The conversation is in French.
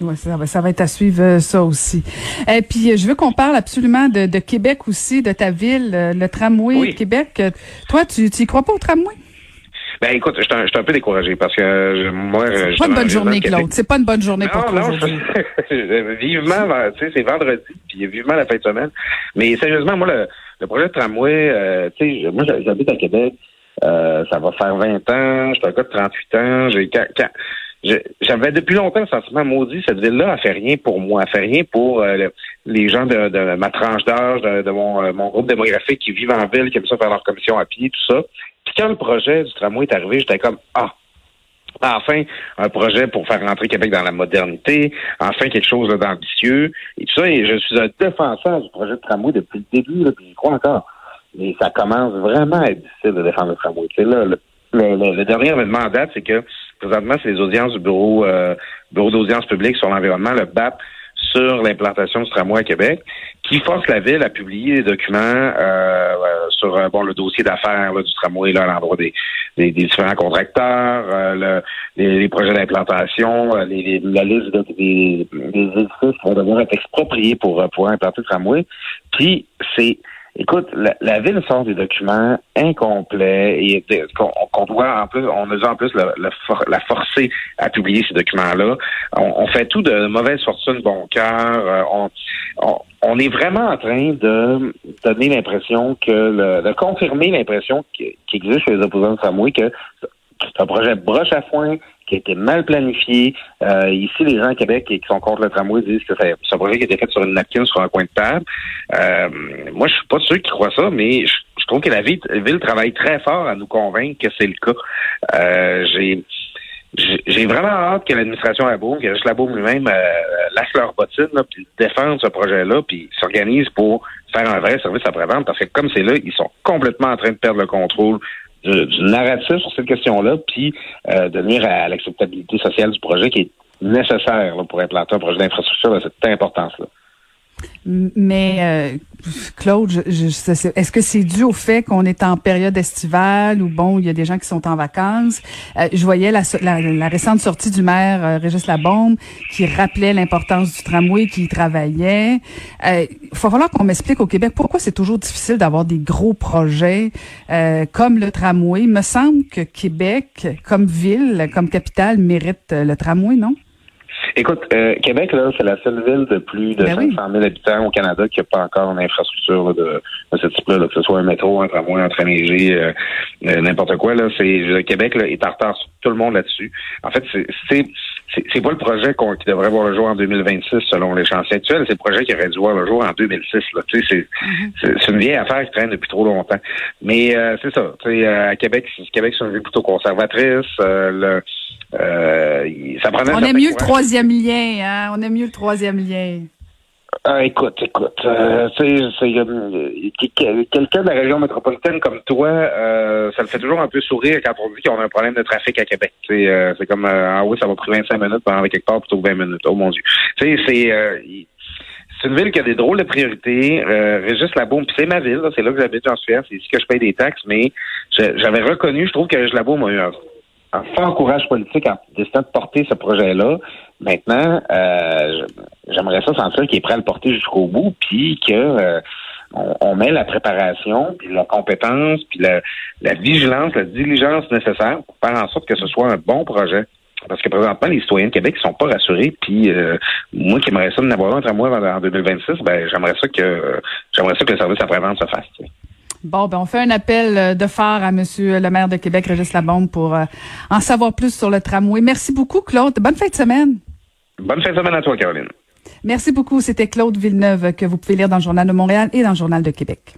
Ouais, ça, va, ça va être à suivre euh, ça aussi. Et puis euh, je veux qu'on parle absolument de, de, Québec aussi, de ta ville, euh, le tramway de Québec. Toi, tu n'y crois pas au tramway? Ben écoute, je suis un, un, peu découragé parce que moi, c'est pas une bonne journée, Claude. C'est pas une bonne journée pour toi aujourd'hui. vivement, tu sais, c'est vendredi, puis vivement la fin de semaine. Mais sérieusement, moi, le, le projet de tramway, tu sais, moi, j'habite à Québec. ça va faire 20 ans. Je suis un gars de 38 ans. J'ai j'avais depuis longtemps le sentiment maudit, cette ville-là a fait rien pour moi, a fait rien pour euh, les gens de, ma tranche d'âge, de, mon, euh, mon, groupe démographique qui vivent en ville, qui aiment ça faire leur commission à pied, tout ça. Puis quand le projet du tramway est arrivé, j'étais comme Ah, enfin un projet pour faire rentrer Québec dans la modernité, enfin quelque chose d'ambitieux et tout ça. Et je suis un défenseur du projet de tramway depuis le début, là, puis j'y crois encore. Mais ça commence vraiment à être difficile de défendre le tramway. C'est là, le, le, dernier événement en date, c'est que présentement, c'est les audiences du bureau, euh, bureau d'audience publique sur l'environnement, le BAP, sur l'implantation du tramway à Québec, qui force la ville à publier des documents euh, euh sur euh, bon le dossier d'affaires du tramway là, à l'endroit des, des, différents contracteurs, euh, le, les, projets d'implantation, les, la liste des, des édifices vont devoir être expropriés pour pouvoir implanter le tramway. Puis c'est Écoute, la, ville sort des documents incomplets et qu'on doit en plus, on a en plus la forcer à publier ces documents-là. On, fait tout de mauvaise fortune, bon cœur. Euh, on, on, est vraiment en train de donner l'impression que, de confirmer l'impression qui, existe chez les opposants de Samoui que c'est un projet broche à foin qui a été mal planifié. Euh, ici, les gens à Québec qui sont contre le tramway disent que c'est un projet qui a été fait sur une napkin, sur un coin de table. Euh, moi, je suis pas sûr qui croient ça, mais je, trouve que la ville, travaille très fort à nous convaincre que c'est le cas. Euh, j'ai vraiment hâte que l'administration à Bourg, que Rich Labourg lui-même lâche leur bottine, puis défende ce projet-là, puis s'organise pour faire un vrai service après-vente, parce que comme c'est là, ils sont complètement en train de perdre le contrôle du, narratif sur cette question-là, puis euh, de nuire à l'acceptabilité sociale du projet qui est nécessaire pour implanter un projet d'infrastructure de cette importance-là. Mais euh, Claude, je, est-ce que c'est dû au fait qu'on est en période estivale ou bon, il y a des gens qui sont en vacances? Euh, Je voyais la, la, récente sortie du maire euh, Régis Labombe qui rappelait l'importance du tramway, qui y travaillait. Il faut falloir qu'on m'explique au Québec pourquoi c'est toujours difficile d'avoir des gros projets comme le tramway. Il me semble que Québec, comme ville, comme capitale, mérite le tramway, non? Écoute, euh, Québec, là, c'est la seule ville de plus de 500 ben 000 habitants au Canada qui n'a pas encore une infrastructure de, de, ce type-là, que ce soit un métro, un tramway, un train léger, euh, euh, n'importe quoi. Là, c'est Québec là, est en retard sur tout le monde là-dessus. En fait, c'est c'est pas le projet qui devrait voir le jour en 2026 selon les chantiers actuels, c'est le projet qui aurait dû voir le jour en 2006. Là. Tu sais, c'est mm-hmm. une vieille affaire qui traîne depuis trop longtemps. Mais c'est ça. Tu sais, à Québec, Québec, c'est une ville plutôt conservatrice. le, ça prenait On est mieux le troisième lien, hein? On aime mieux le troisième lien. Ah, écoute, écoute, euh, c'est quelqu'un de la région métropolitaine comme toi, euh, ça le fait toujours un peu sourire quand on dit qu'on a un problème de trafic à Québec. C'est euh, comme ah oui, ça va prendre 25 minutes pendant quelque part plutôt que 20 minutes. Oh mon Dieu. Tu sais, c'est c'est une ville qui a des drôles de priorités. Régis Labaume, c'est ma ville, c'est là que j'habite, j'en suis c'est ici que je paye des taxes, mais j'avais reconnu, je trouve que Régis Labaume a eu un un fort courage politique en décidant de porter ce projet-là. Maintenant, euh, j'aimerais ça sentir qu'il est prêt à le porter jusqu'au bout, puis que euh, on, met la préparation, puis la compétence, puis la, vigilance, la diligence nécessaire pour faire en sorte que ce soit un bon projet. Parce que présentement, les citoyens de Québec ne sont pas rassurés. Puis euh, moi qui aimerais ça de n'avoir un entre moi en 2026, ben j'aimerais ça que j'aimerais ça que le service après-vente se fasse. Bon, ben on fait un appel euh, de phare à Monsieur le maire de Québec, Régis Labombe, pour euh, en savoir plus sur le tramway. Merci beaucoup, Claude. Bonne fin de semaine. Bonne fin de semaine à toi, Caroline. Merci beaucoup. C'était Claude Villeneuve que vous pouvez lire dans le Journal de Montréal et dans le Journal de Québec.